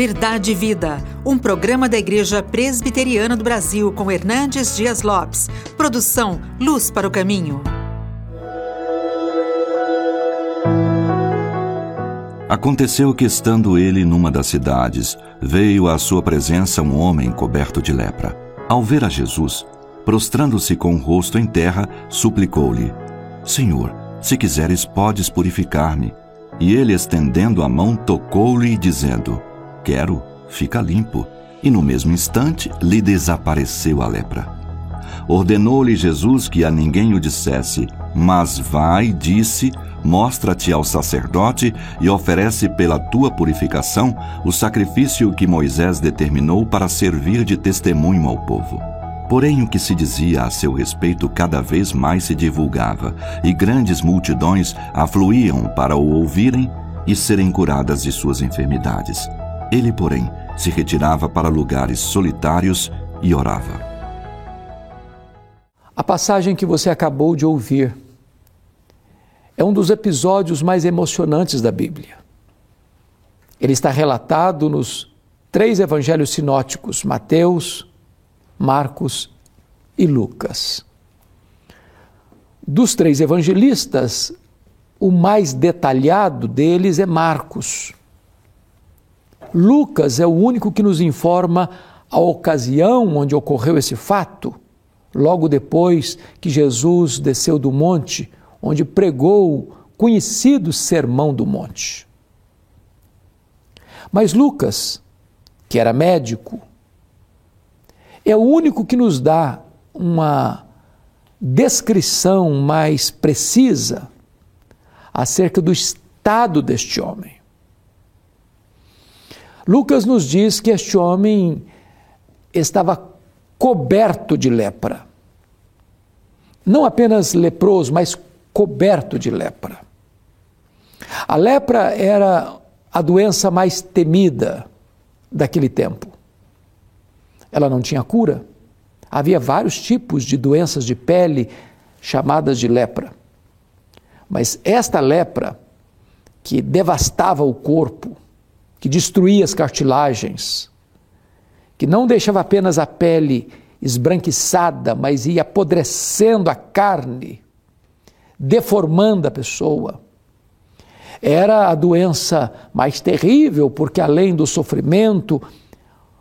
Verdade e Vida, um programa da Igreja Presbiteriana do Brasil com Hernandes Dias Lopes. Produção Luz para o Caminho. Aconteceu que, estando ele numa das cidades, veio à sua presença um homem coberto de lepra. Ao ver a Jesus, prostrando-se com o rosto em terra, suplicou-lhe: Senhor, se quiseres, podes purificar-me. E ele, estendendo a mão, tocou-lhe, dizendo: Quero, fica limpo. E no mesmo instante lhe desapareceu a lepra. Ordenou-lhe Jesus que a ninguém o dissesse, mas vai, disse, mostra-te ao sacerdote e oferece pela tua purificação o sacrifício que Moisés determinou para servir de testemunho ao povo. Porém, o que se dizia a seu respeito cada vez mais se divulgava, e grandes multidões afluíam para o ouvirem e serem curadas de suas enfermidades. Ele, porém, se retirava para lugares solitários e orava. A passagem que você acabou de ouvir é um dos episódios mais emocionantes da Bíblia. Ele está relatado nos três evangelhos sinóticos: Mateus, Marcos e Lucas. Dos três evangelistas, o mais detalhado deles é Marcos. Lucas é o único que nos informa a ocasião onde ocorreu esse fato, logo depois que Jesus desceu do monte, onde pregou o conhecido Sermão do Monte. Mas Lucas, que era médico, é o único que nos dá uma descrição mais precisa acerca do estado deste homem. Lucas nos diz que este homem estava coberto de lepra. Não apenas leproso, mas coberto de lepra. A lepra era a doença mais temida daquele tempo. Ela não tinha cura. Havia vários tipos de doenças de pele chamadas de lepra. Mas esta lepra, que devastava o corpo, que destruía as cartilagens, que não deixava apenas a pele esbranquiçada, mas ia apodrecendo a carne, deformando a pessoa. Era a doença mais terrível, porque além do sofrimento,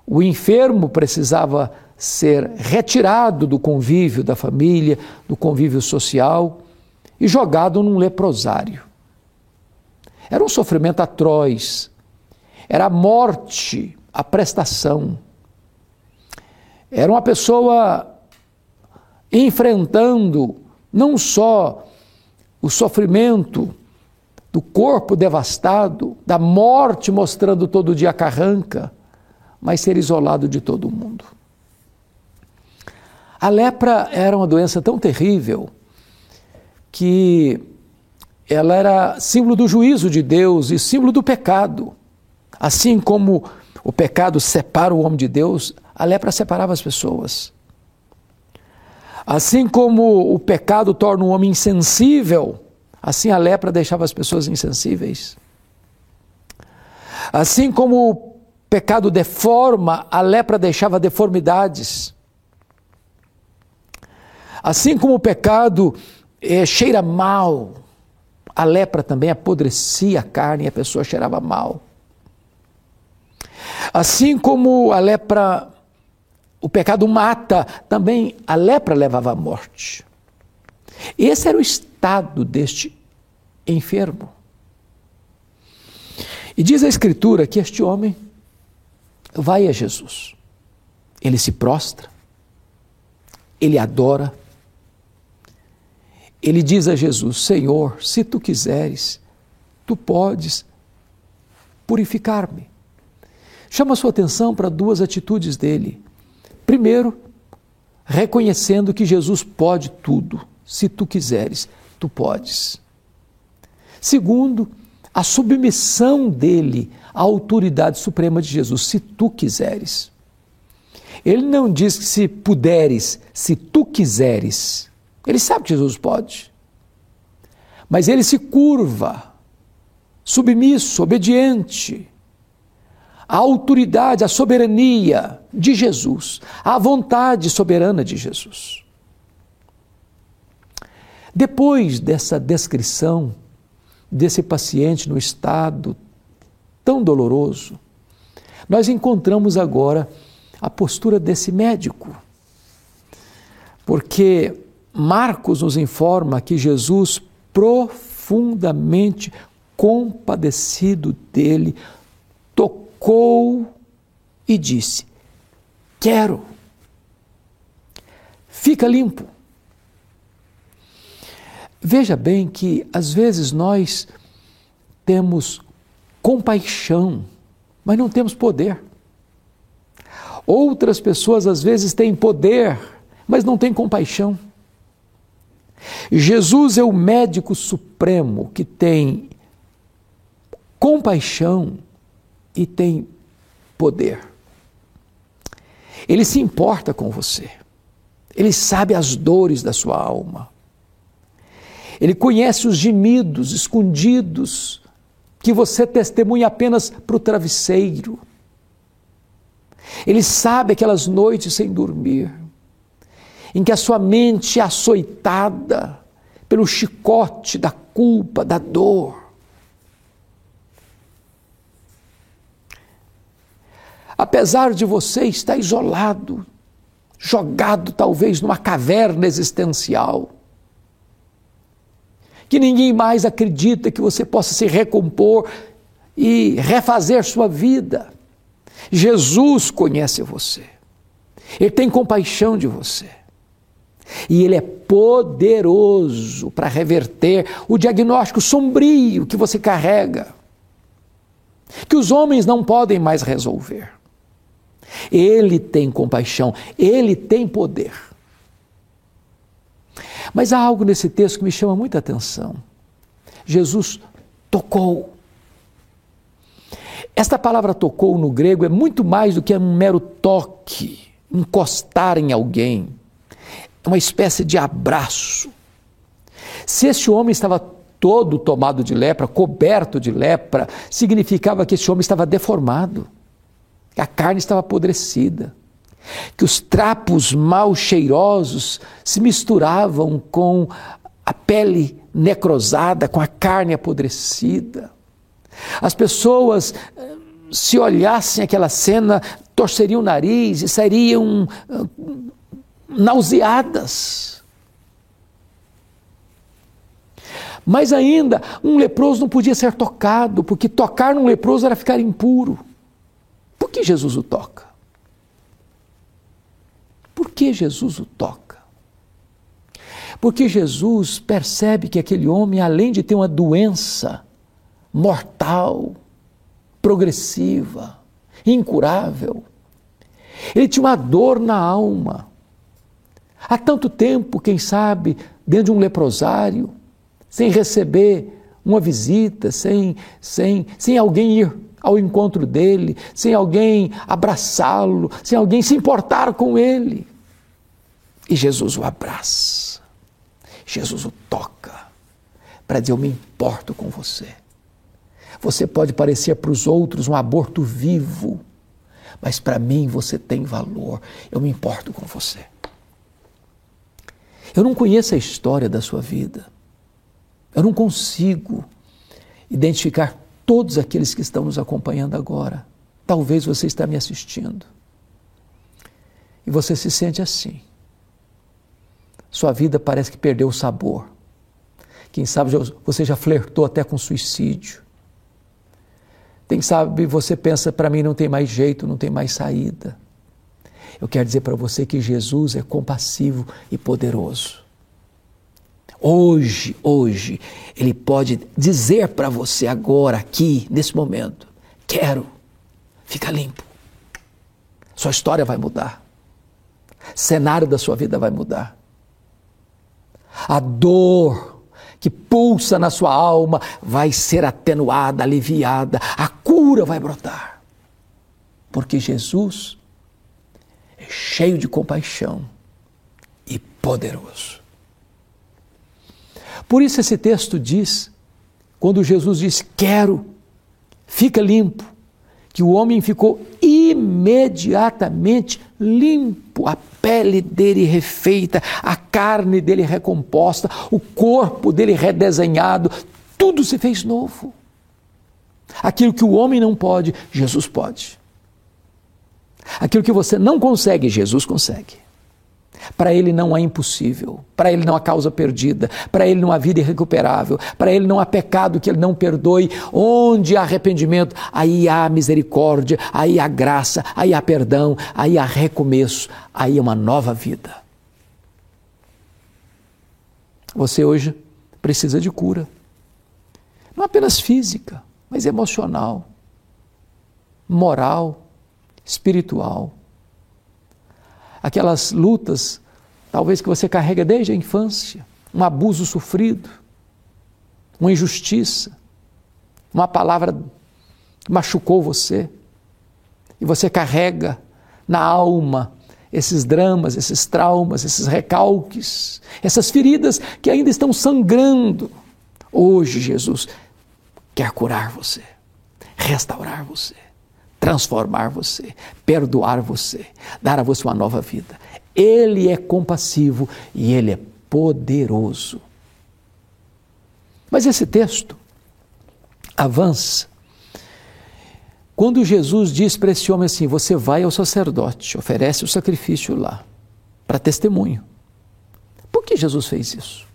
o enfermo precisava ser retirado do convívio da família, do convívio social e jogado num leprosário. Era um sofrimento atroz, era a morte, a prestação. Era uma pessoa enfrentando não só o sofrimento do corpo devastado, da morte mostrando todo dia a carranca, mas ser isolado de todo mundo. A lepra era uma doença tão terrível que ela era símbolo do juízo de Deus e símbolo do pecado. Assim como o pecado separa o homem de Deus, a lepra separava as pessoas. Assim como o pecado torna o homem insensível, assim a lepra deixava as pessoas insensíveis. Assim como pecado deforma, a lepra deixava deformidades. Assim como o pecado é, cheira mal, a lepra também apodrecia a carne e a pessoa cheirava mal. Assim como a lepra, o pecado mata, também a lepra levava à morte. Esse era o estado deste enfermo. E diz a Escritura que este homem vai a Jesus. Ele se prostra, ele adora, ele diz a Jesus: Senhor, se tu quiseres, tu podes purificar-me. Chama sua atenção para duas atitudes dele. Primeiro, reconhecendo que Jesus pode tudo. Se tu quiseres, tu podes. Segundo, a submissão dele à autoridade suprema de Jesus, se tu quiseres. Ele não diz que se puderes, se tu quiseres. Ele sabe que Jesus pode. Mas ele se curva, submisso, obediente, a autoridade, a soberania de Jesus, a vontade soberana de Jesus. Depois dessa descrição desse paciente no estado tão doloroso, nós encontramos agora a postura desse médico. Porque Marcos nos informa que Jesus, profundamente compadecido dele, tocou e disse: Quero, fica limpo. Veja bem que às vezes nós temos compaixão, mas não temos poder. Outras pessoas às vezes têm poder, mas não têm compaixão. Jesus é o médico supremo que tem compaixão e tem poder. Ele se importa com você. Ele sabe as dores da sua alma. Ele conhece os gemidos escondidos que você testemunha apenas para o travesseiro. Ele sabe aquelas noites sem dormir, em que a sua mente é açoitada pelo chicote da culpa, da dor. Apesar de você estar isolado, jogado talvez numa caverna existencial, que ninguém mais acredita que você possa se recompor e refazer sua vida. Jesus conhece você, Ele tem compaixão de você. E Ele é poderoso para reverter o diagnóstico sombrio que você carrega, que os homens não podem mais resolver. Ele tem compaixão, Ele tem poder. Mas há algo nesse texto que me chama muita atenção. Jesus tocou. Esta palavra tocou no grego é muito mais do que um mero toque, encostar em alguém. É uma espécie de abraço. Se esse homem estava todo tomado de lepra, coberto de lepra, significava que esse homem estava deformado, a carne estava apodrecida que os trapos mal cheirosos se misturavam com a pele necrosada, com a carne apodrecida. As pessoas, eh, se olhassem aquela cena, torceriam o nariz e sairiam uh, nauseadas. Mas ainda, um leproso não podia ser tocado, porque tocar num leproso era ficar impuro. Por que Jesus o toca? Por que Jesus o toca? Porque Jesus percebe que aquele homem, além de ter uma doença mortal, progressiva, incurável, ele tinha uma dor na alma. Há tanto tempo, quem sabe, dentro de um leprosário, sem receber uma visita, sem, sem, sem alguém ir ao encontro dele, sem alguém abraçá-lo, sem alguém se importar com ele. E Jesus o abraça, Jesus o toca, para dizer: Eu me importo com você. Você pode parecer para os outros um aborto vivo, mas para mim você tem valor, eu me importo com você. Eu não conheço a história da sua vida, eu não consigo identificar todos aqueles que estão nos acompanhando agora. Talvez você está me assistindo. E você se sente assim. Sua vida parece que perdeu o sabor. Quem sabe você já flertou até com suicídio. Quem sabe você pensa, para mim não tem mais jeito, não tem mais saída. Eu quero dizer para você que Jesus é compassivo e poderoso. Hoje, hoje, Ele pode dizer para você agora, aqui, nesse momento: quero, fica limpo. Sua história vai mudar. Cenário da sua vida vai mudar. A dor que pulsa na sua alma vai ser atenuada, aliviada. A cura vai brotar. Porque Jesus é cheio de compaixão e poderoso. Por isso esse texto diz, quando Jesus diz: Quero, fica limpo, que o homem ficou imediatamente limpo, a pele dele refeita, a carne dele recomposta, o corpo dele redesenhado, tudo se fez novo. Aquilo que o homem não pode, Jesus pode. Aquilo que você não consegue, Jesus consegue. Para ele não há impossível, para ele não há causa perdida, para ele não há vida irrecuperável, para ele não há pecado que ele não perdoe. Onde há arrependimento, aí há misericórdia, aí há graça, aí há perdão, aí há recomeço, aí há uma nova vida. Você hoje precisa de cura, não apenas física, mas emocional, moral, espiritual. Aquelas lutas, talvez que você carrega desde a infância, um abuso sofrido, uma injustiça, uma palavra que machucou você, e você carrega na alma esses dramas, esses traumas, esses recalques, essas feridas que ainda estão sangrando. Hoje, Jesus quer curar você, restaurar você, transformar você, perdoar você, dar a você uma nova vida. Ele é compassivo e ele é poderoso. Mas esse texto avança. Quando Jesus diz para esse homem assim: Você vai ao sacerdote, oferece o sacrifício lá, para testemunho. Por que Jesus fez isso?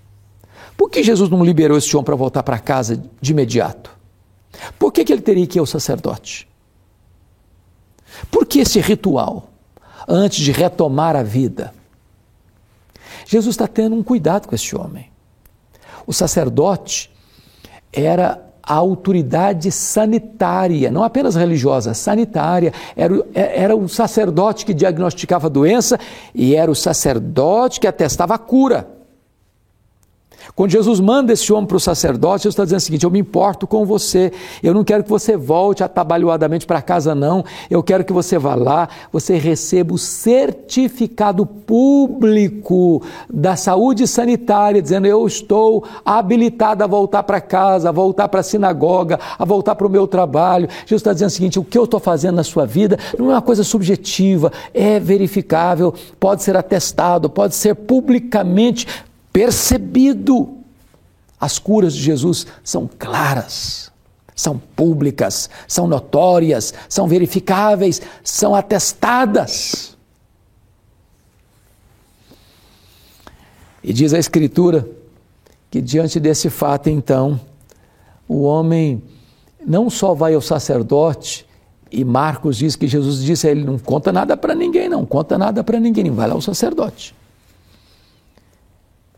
Por que Jesus não liberou esse homem para voltar para casa de imediato? Por que, que ele teria que ir ao sacerdote? Por que esse ritual antes de retomar a vida? Jesus está tendo um cuidado com esse homem. O sacerdote era a autoridade sanitária, não apenas religiosa, sanitária. Era, era o sacerdote que diagnosticava a doença e era o sacerdote que atestava a cura. Quando Jesus manda esse homem para o sacerdote, Jesus está dizendo o seguinte: Eu me importo com você, eu não quero que você volte atabalhoadamente para casa, não. Eu quero que você vá lá, você receba o certificado público da saúde sanitária, dizendo: Eu estou habilitado a voltar para casa, a voltar para a sinagoga, a voltar para o meu trabalho. Jesus está dizendo o seguinte: O que eu estou fazendo na sua vida não é uma coisa subjetiva, é verificável, pode ser atestado, pode ser publicamente percebido. As curas de Jesus são claras, são públicas, são notórias, são verificáveis, são atestadas. E diz a Escritura que diante desse fato, então, o homem não só vai ao sacerdote, e Marcos diz que Jesus disse a ele: não conta nada para ninguém, não conta nada para ninguém, vai lá ao sacerdote.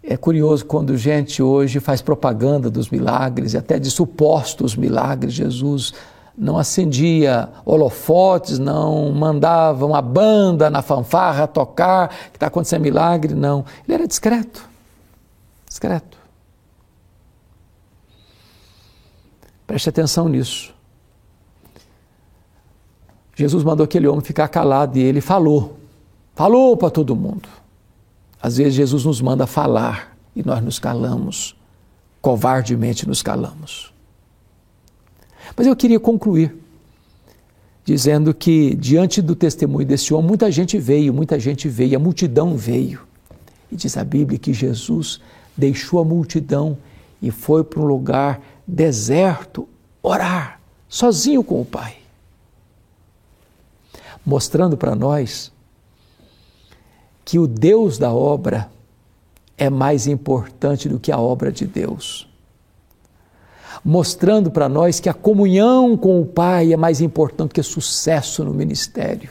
É curioso quando gente hoje faz propaganda dos milagres até de supostos milagres. Jesus não acendia holofotes, não mandava uma banda na fanfarra tocar que está acontecendo milagre, não. Ele era discreto. Discreto. Preste atenção nisso. Jesus mandou aquele homem ficar calado e ele falou. Falou para todo mundo. Às vezes Jesus nos manda falar e nós nos calamos, covardemente nos calamos. Mas eu queria concluir dizendo que, diante do testemunho desse homem, muita gente veio, muita gente veio, a multidão veio. E diz a Bíblia que Jesus deixou a multidão e foi para um lugar deserto orar, sozinho com o Pai. Mostrando para nós que o Deus da obra é mais importante do que a obra de Deus. Mostrando para nós que a comunhão com o Pai é mais importante que sucesso no ministério.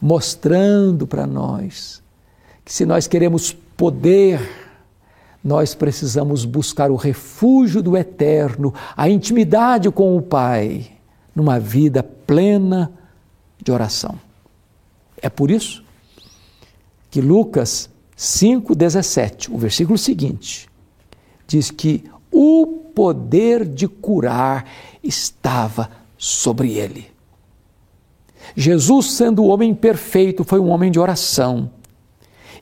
Mostrando para nós que se nós queremos poder, nós precisamos buscar o refúgio do eterno, a intimidade com o Pai, numa vida plena de oração. É por isso que Lucas 5,17, o versículo seguinte, diz que o poder de curar estava sobre ele. Jesus, sendo o homem perfeito, foi um homem de oração.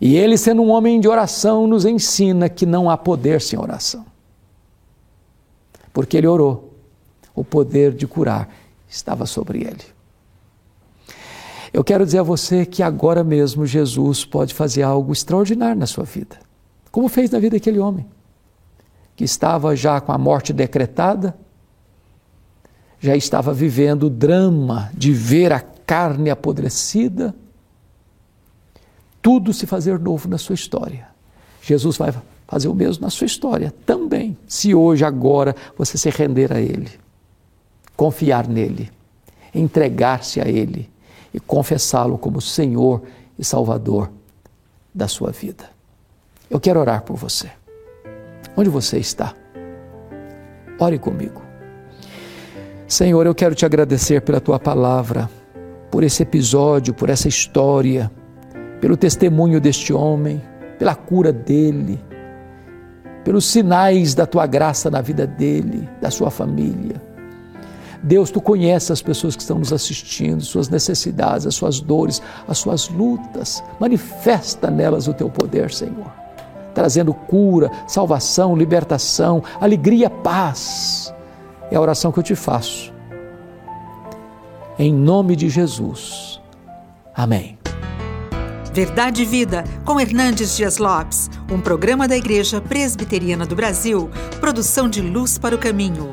E ele, sendo um homem de oração, nos ensina que não há poder sem oração. Porque ele orou, o poder de curar estava sobre ele. Eu quero dizer a você que agora mesmo Jesus pode fazer algo extraordinário na sua vida, como fez na vida daquele homem, que estava já com a morte decretada, já estava vivendo o drama de ver a carne apodrecida, tudo se fazer novo na sua história. Jesus vai fazer o mesmo na sua história também, se hoje, agora, você se render a Ele, confiar nele, entregar-se a Ele e confessá-lo como Senhor e Salvador da sua vida. Eu quero orar por você. Onde você está? Ore comigo. Senhor, eu quero te agradecer pela tua palavra, por esse episódio, por essa história, pelo testemunho deste homem, pela cura dele, pelos sinais da tua graça na vida dele, da sua família. Deus, tu conheces as pessoas que estão nos assistindo, suas necessidades, as suas dores, as suas lutas. Manifesta nelas o teu poder, Senhor, trazendo cura, salvação, libertação, alegria, paz. É a oração que eu te faço. Em nome de Jesus. Amém. Verdade e Vida, com Hernandes Dias Lopes, um programa da Igreja Presbiteriana do Brasil, produção de Luz para o Caminho.